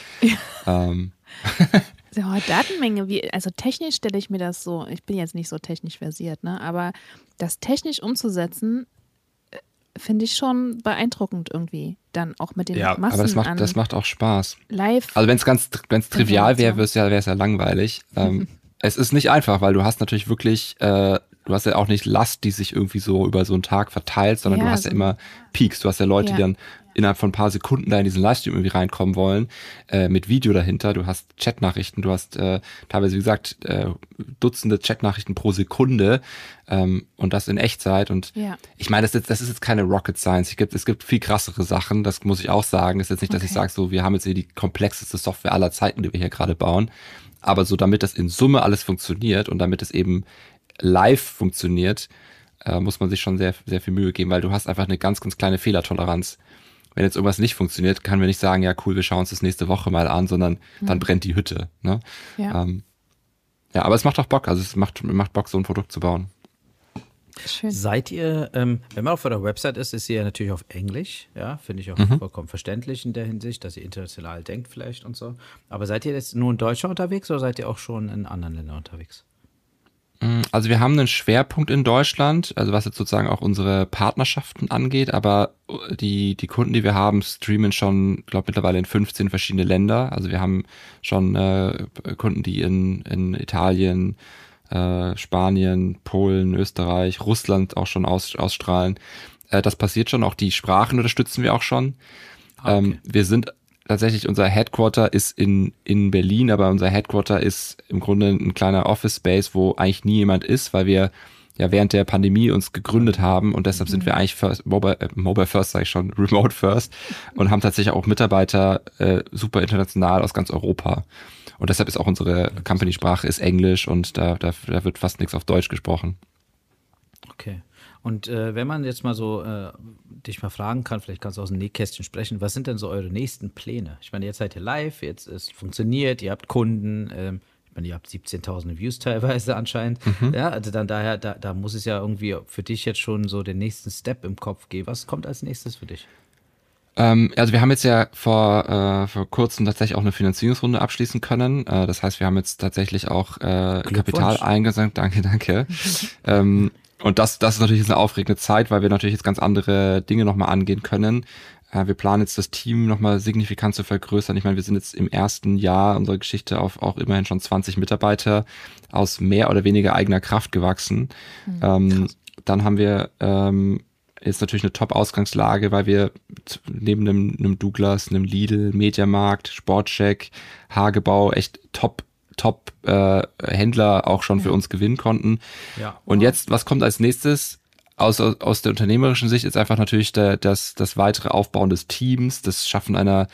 ähm. Ja, Datenmenge, wie, also technisch stelle ich mir das so, ich bin jetzt nicht so technisch versiert, ne? Aber das technisch umzusetzen, äh, finde ich schon beeindruckend irgendwie. Dann auch mit den ja, Massen aber das macht, das macht auch Spaß. Live. Also wenn es ganz, wenn es trivial wäre, wäre es ja, ja langweilig. ähm, es ist nicht einfach, weil du hast natürlich wirklich, äh, du hast ja auch nicht Last, die sich irgendwie so über so einen Tag verteilt, sondern Ja, du hast ja so- immer Peaks. Du hast ja Leute, die Ja. dann innerhalb von ein paar Sekunden da in diesen Livestream irgendwie reinkommen wollen, äh, mit Video dahinter. Du hast Chatnachrichten, du hast äh, teilweise, wie gesagt, äh, Dutzende Chatnachrichten pro Sekunde ähm, und das in Echtzeit. Und Ja. ich meine, das, ist jetzt- das ist jetzt keine Rocket Science. Es gibt, es gibt viel krassere Sachen, das muss ich auch sagen. Es ist jetzt nicht, dass ich sage, so, wir haben jetzt hier die komplexeste Software aller Zeiten, die wir hier gerade bauen. Aber so, damit das in Summe alles funktioniert und damit es eben live funktioniert, äh, muss man sich schon sehr, sehr viel Mühe geben, weil du hast einfach eine ganz, ganz kleine Fehlertoleranz. Wenn jetzt irgendwas nicht funktioniert, können wir nicht sagen, ja cool, wir schauen uns das nächste Woche mal an, sondern dann brennt die Hütte. Ne? Ja, Ähm, ja, aber es macht auch Bock, also es macht, macht Bock, so ein Produkt zu bauen. schön. Seid ihr, ähm, wenn man auf eurer Website ist, ist sie ja natürlich auf Englisch, ja, finde ich auch Mhm. vollkommen verständlich in der Hinsicht, dass ihr international denkt vielleicht und so. Aber seid ihr jetzt nur in Deutschland unterwegs oder seid ihr auch schon in anderen Ländern unterwegs? Also wir haben einen Schwerpunkt in Deutschland, also was jetzt sozusagen auch unsere Partnerschaften angeht, aber die, die Kunden, die wir haben, streamen schon, glaube mittlerweile in 15 verschiedene Länder. Also wir haben schon äh, Kunden, die in, in Italien, äh, Spanien, Polen, Österreich, Russland auch schon aus, ausstrahlen. Äh, das passiert schon, auch die Sprachen unterstützen wir auch schon. Ah, okay. Ähm, wir sind tatsächlich, unser Headquarter ist in, in Berlin, aber unser Headquarter ist im Grunde ein kleiner Office Space, wo eigentlich nie jemand ist, weil wir ja während der Pandemie uns gegründet haben und deshalb sind wir eigentlich first, Mobile, äh, Mobile First, sage ich schon, Remote First und haben tatsächlich auch Mitarbeiter äh, super international aus ganz Europa. Und deshalb ist auch unsere Company-Sprache ist Englisch und da, da, da wird fast nichts auf Deutsch gesprochen. Okay. Und äh, wenn man jetzt mal so äh, dich mal fragen kann, vielleicht kannst du aus dem Nähkästchen sprechen, was sind denn so eure nächsten Pläne? Ich meine, jetzt seid ihr live, jetzt es funktioniert, ihr habt Kunden, ähm, ich meine, ihr habt 17.000 Views teilweise anscheinend. Ja, also dann daher, da, da muss es ja irgendwie für dich jetzt schon so den nächsten Step im Kopf geben. Was kommt als nächstes für dich? Ähm, also wir haben jetzt ja vor, äh, vor kurzem tatsächlich auch eine Finanzierungsrunde abschließen können. Äh, das heißt, wir haben jetzt tatsächlich auch äh, Kapital eingesammelt. Danke, danke. ähm, und das, das ist natürlich jetzt eine aufregende Zeit, weil wir natürlich jetzt ganz andere Dinge nochmal angehen können. Äh, wir planen jetzt das Team nochmal signifikant zu vergrößern. Ich meine, wir sind jetzt im ersten Jahr unserer Geschichte auf auch immerhin schon 20 Mitarbeiter aus mehr oder weniger eigener Kraft gewachsen. Ähm, dann haben wir ähm, jetzt natürlich eine Top-Ausgangslage, weil wir neben einem, einem Douglas, einem Lidl, Mediamarkt, Sportcheck, Hagebau echt Top Top äh, Händler auch schon für uns gewinnen konnten. Ja. Und jetzt, was kommt als nächstes? Aus, aus, der unternehmerischen Sicht ist einfach natürlich der, das, das weitere Aufbauen des Teams, das Schaffen einer,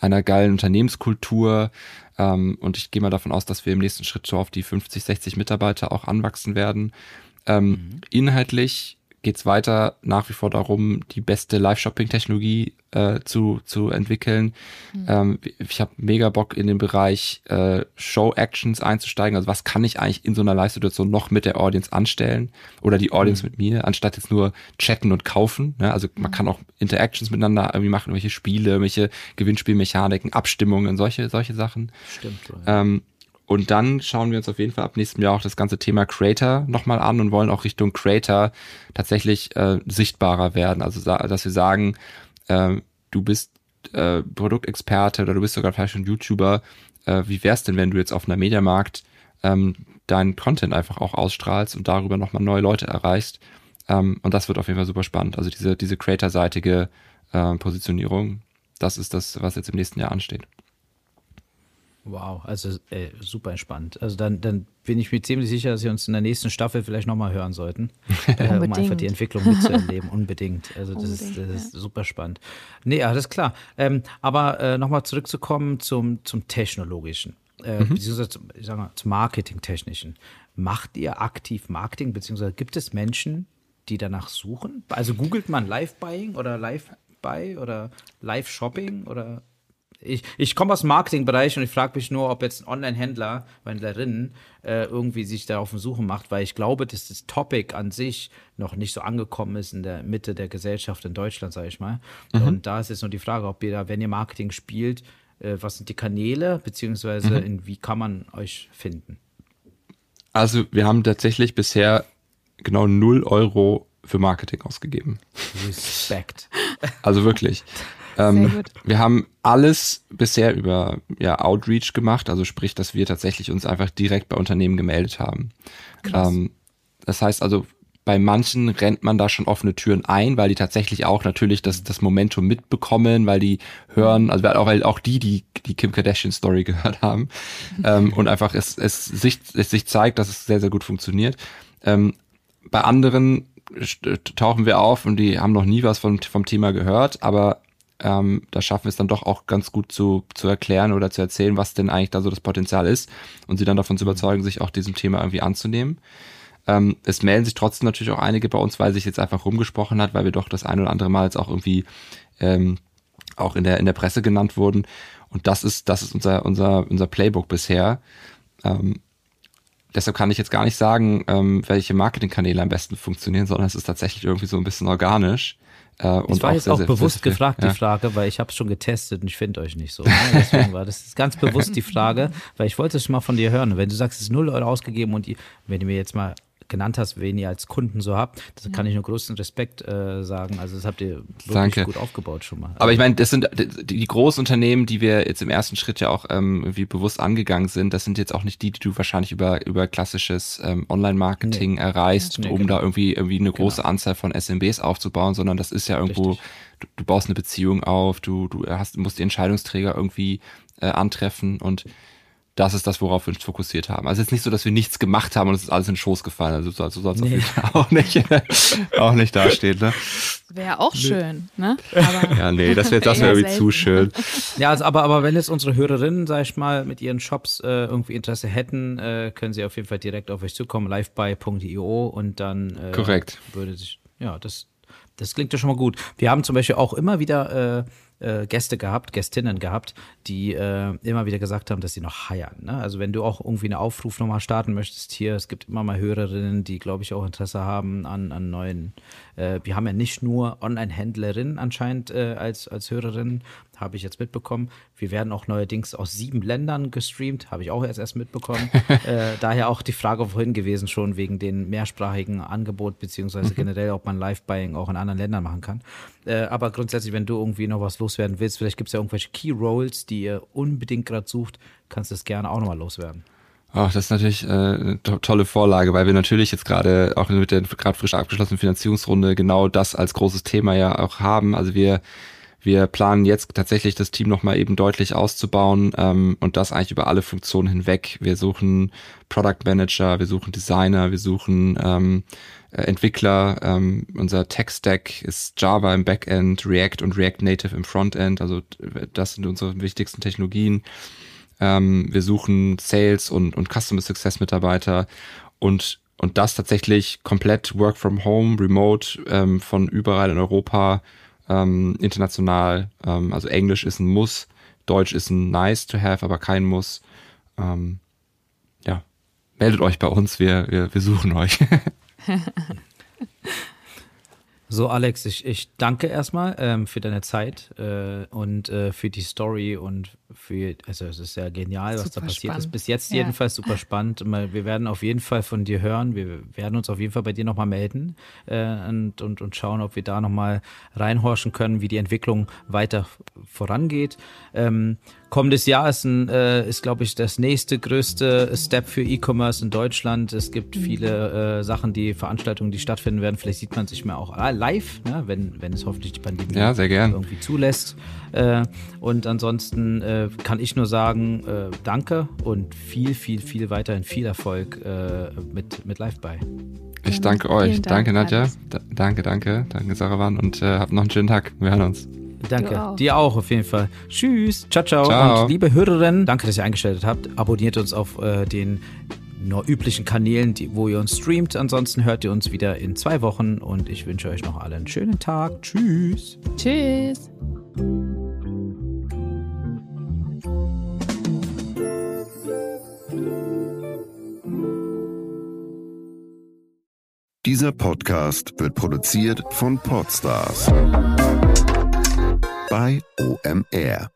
einer geilen Unternehmenskultur. Ähm, und ich gehe mal davon aus, dass wir im nächsten Schritt so auf die 50, 60 Mitarbeiter auch anwachsen werden. Ähm, Inhaltlich geht's weiter nach wie vor darum, die beste Live-Shopping-Technologie äh, zu, zu entwickeln. Ähm, ich habe mega Bock in den Bereich äh, Show-Actions einzusteigen. Also was kann ich eigentlich in so einer Live-Situation noch mit der Audience anstellen oder die Audience mit mir, anstatt jetzt nur chatten und kaufen. Ne? Also man kann auch Interactions miteinander irgendwie machen, irgendwelche Spiele, irgendwelche Gewinnspielmechaniken, Abstimmungen, solche, solche Sachen. Stimmt. Ja. Ähm, und dann schauen wir uns auf jeden Fall ab nächstem Jahr auch das ganze Thema Creator nochmal an und wollen auch Richtung Creator tatsächlich äh, sichtbarer werden. Also dass wir sagen, äh, du bist äh, Produktexperte oder du bist sogar vielleicht schon YouTuber. Äh, wie wär's denn, wenn du jetzt auf einer Mediamarkt ähm, deinen Content einfach auch ausstrahlst und darüber nochmal neue Leute erreichst? Ähm, und das wird auf jeden Fall super spannend. Also diese, diese Creator-seitige äh, Positionierung, das ist das, was jetzt im nächsten Jahr ansteht. Wow, also äh, super entspannt. Also dann, dann bin ich mir ziemlich sicher, dass wir uns in der nächsten Staffel vielleicht nochmal hören sollten, äh, um einfach die Entwicklung mitzuerleben. Unbedingt. Also das, ist, Unbedingt, das ist super spannend. Nee, alles klar. Ähm, aber äh, nochmal zurückzukommen zum, zum Technologischen, äh, beziehungsweise zum, ich sag mal, zum Marketingtechnischen. Macht ihr aktiv Marketing, beziehungsweise gibt es Menschen, die danach suchen? Also googelt man Live-Buying oder Live Live-Buy oder Live-Shopping oder ich, ich komme aus dem Marketingbereich und ich frage mich nur, ob jetzt ein Online-Händler, Händlerin äh, irgendwie sich da auf den Suche macht, weil ich glaube, dass das Topic an sich noch nicht so angekommen ist in der Mitte der Gesellschaft in Deutschland, sage ich mal. Mhm. Und da ist jetzt nur die Frage, ob ihr da, wenn ihr Marketing spielt, äh, was sind die Kanäle, beziehungsweise mhm. in, wie kann man euch finden? Also wir haben tatsächlich bisher genau 0 Euro für Marketing ausgegeben. Respekt. Also wirklich. Ähm, wir haben alles bisher über ja, Outreach gemacht, also sprich, dass wir tatsächlich uns einfach direkt bei Unternehmen gemeldet haben. Ähm, das heißt also, bei manchen rennt man da schon offene Türen ein, weil die tatsächlich auch natürlich das, das Momentum mitbekommen, weil die hören, also auch, weil auch die, die die Kim Kardashian Story gehört haben ähm, und einfach es, es, sich, es sich zeigt, dass es sehr, sehr gut funktioniert. Ähm, bei anderen tauchen wir auf und die haben noch nie was vom, vom Thema gehört, aber ähm, da schaffen wir es dann doch auch ganz gut zu, zu erklären oder zu erzählen, was denn eigentlich da so das Potenzial ist und sie dann davon zu überzeugen, sich auch diesem Thema irgendwie anzunehmen. Ähm, es melden sich trotzdem natürlich auch einige bei uns, weil sich jetzt einfach rumgesprochen hat, weil wir doch das ein oder andere Mal jetzt auch irgendwie ähm, auch in der, in der Presse genannt wurden. Und das ist, das ist unser, unser, unser Playbook bisher. Ähm, deshalb kann ich jetzt gar nicht sagen, ähm, welche Marketingkanäle am besten funktionieren, sondern es ist tatsächlich irgendwie so ein bisschen organisch. Äh, und ich war auch jetzt auch sehr, bewusst sehr, gefragt, ja. die Frage, weil ich habe es schon getestet und ich finde euch nicht so. Ne? Deswegen war das ganz bewusst die Frage, weil ich wollte es mal von dir hören. Wenn du sagst, es ist 0 Euro ausgegeben und die, wenn du mir jetzt mal genannt hast, wen ihr als Kunden so habt. Das kann ich nur größten Respekt äh, sagen. Also das habt ihr wirklich Danke. gut aufgebaut schon mal. Aber ich meine, das sind die, die großen Unternehmen, die wir jetzt im ersten Schritt ja auch ähm, irgendwie bewusst angegangen sind. Das sind jetzt auch nicht die, die du wahrscheinlich über über klassisches ähm, Online-Marketing nee. erreichst, nee, um genau. da irgendwie irgendwie eine große genau. Anzahl von SMBs aufzubauen, sondern das ist ja irgendwo Du, du, baust eine Beziehung auf, du, du hast, musst die Entscheidungsträger irgendwie äh, antreffen und das ist das, worauf wir uns fokussiert haben. Also es ist nicht so, dass wir nichts gemacht haben und es ist alles in den Schoß gefallen. Also so, so soll es nee. auch nicht, auch nicht dastehen. Ne? Wäre auch schön, ne? Aber ja, nee, das wäre das wär irgendwie zu schön. Ja, also, aber, aber wenn jetzt unsere Hörerinnen, sag ich mal, mit ihren Shops äh, irgendwie Interesse hätten, äh, können sie auf jeden Fall direkt auf euch zukommen, livebuy.io und dann äh, Korrekt. würde sich, ja, das, das klingt ja schon mal gut. Wir haben zum Beispiel auch immer wieder äh, Gäste gehabt, Gästinnen gehabt, die äh, immer wieder gesagt haben, dass sie noch heiern. Ne? Also wenn du auch irgendwie Aufruf nochmal starten möchtest hier, es gibt immer mal Hörerinnen, die, glaube ich, auch Interesse haben an, an neuen. Äh, wir haben ja nicht nur Online-Händlerinnen anscheinend äh, als, als Hörerinnen, habe ich jetzt mitbekommen. Wir werden auch neuerdings aus sieben Ländern gestreamt, habe ich auch erst erst mitbekommen. äh, daher auch die Frage vorhin gewesen schon wegen den mehrsprachigen Angebot, beziehungsweise mhm. generell, ob man Live-Buying auch in anderen Ländern machen kann. Äh, aber grundsätzlich, wenn du irgendwie noch was loswerden willst, vielleicht gibt es ja irgendwelche Key-Roles, die ihr unbedingt gerade sucht, kannst du das gerne auch nochmal loswerden. Ach, das ist natürlich äh, eine to tolle Vorlage, weil wir natürlich jetzt gerade auch mit der gerade frisch abgeschlossenen Finanzierungsrunde genau das als großes Thema ja auch haben. Also wir wir planen jetzt tatsächlich das Team nochmal eben deutlich auszubauen ähm, und das eigentlich über alle Funktionen hinweg. Wir suchen Product Manager, wir suchen Designer, wir suchen ähm, äh, Entwickler. Ähm, unser Tech-Stack ist Java im Backend, React und React Native im Frontend. Also das sind unsere wichtigsten Technologien. Ähm, wir suchen Sales und, und Customer Success Mitarbeiter und und das tatsächlich komplett Work from Home, Remote, ähm, von überall in Europa ähm, international. Ähm, also Englisch ist ein Muss, Deutsch ist ein Nice to have, aber kein Muss. Ähm, ja, meldet euch bei uns, wir, wir, wir suchen euch. So, Alex, ich, ich danke erstmal ähm, für deine Zeit äh, und äh, für die Story und für, also es ist ja genial, was super da passiert spannend. ist. Bis jetzt ja. jedenfalls super spannend. Wir werden auf jeden Fall von dir hören. Wir werden uns auf jeden Fall bei dir nochmal melden äh, und, und, und schauen, ob wir da nochmal reinhorchen können, wie die Entwicklung weiter vorangeht. Ähm, Kommendes Jahr ist, ein, äh, ist glaube ich, das nächste größte Step für E-Commerce in Deutschland. Es gibt viele äh, Sachen, die Veranstaltungen, die stattfinden werden. Vielleicht sieht man sich mal auch live, ne? wenn, wenn es hoffentlich die Pandemie ja, irgendwie zulässt. Äh, und ansonsten äh, kann ich nur sagen, äh, danke und viel, viel, viel weiterhin viel Erfolg äh, mit, mit Live-By. Ich danke euch. Dank, danke, Nadja. Da, danke, danke. Danke, Sarawan. Und äh, habt noch einen schönen Tag. Wir hören uns. Danke. Auch. Dir auch auf jeden Fall. Tschüss. Ciao, ciao. ciao. Und liebe Hörerinnen, danke, dass ihr eingeschaltet habt. Abonniert uns auf äh, den üblichen Kanälen, die, wo ihr uns streamt. Ansonsten hört ihr uns wieder in zwei Wochen und ich wünsche euch noch alle einen schönen Tag. Tschüss. Tschüss. Dieser Podcast wird produziert von Podstars bei OMR.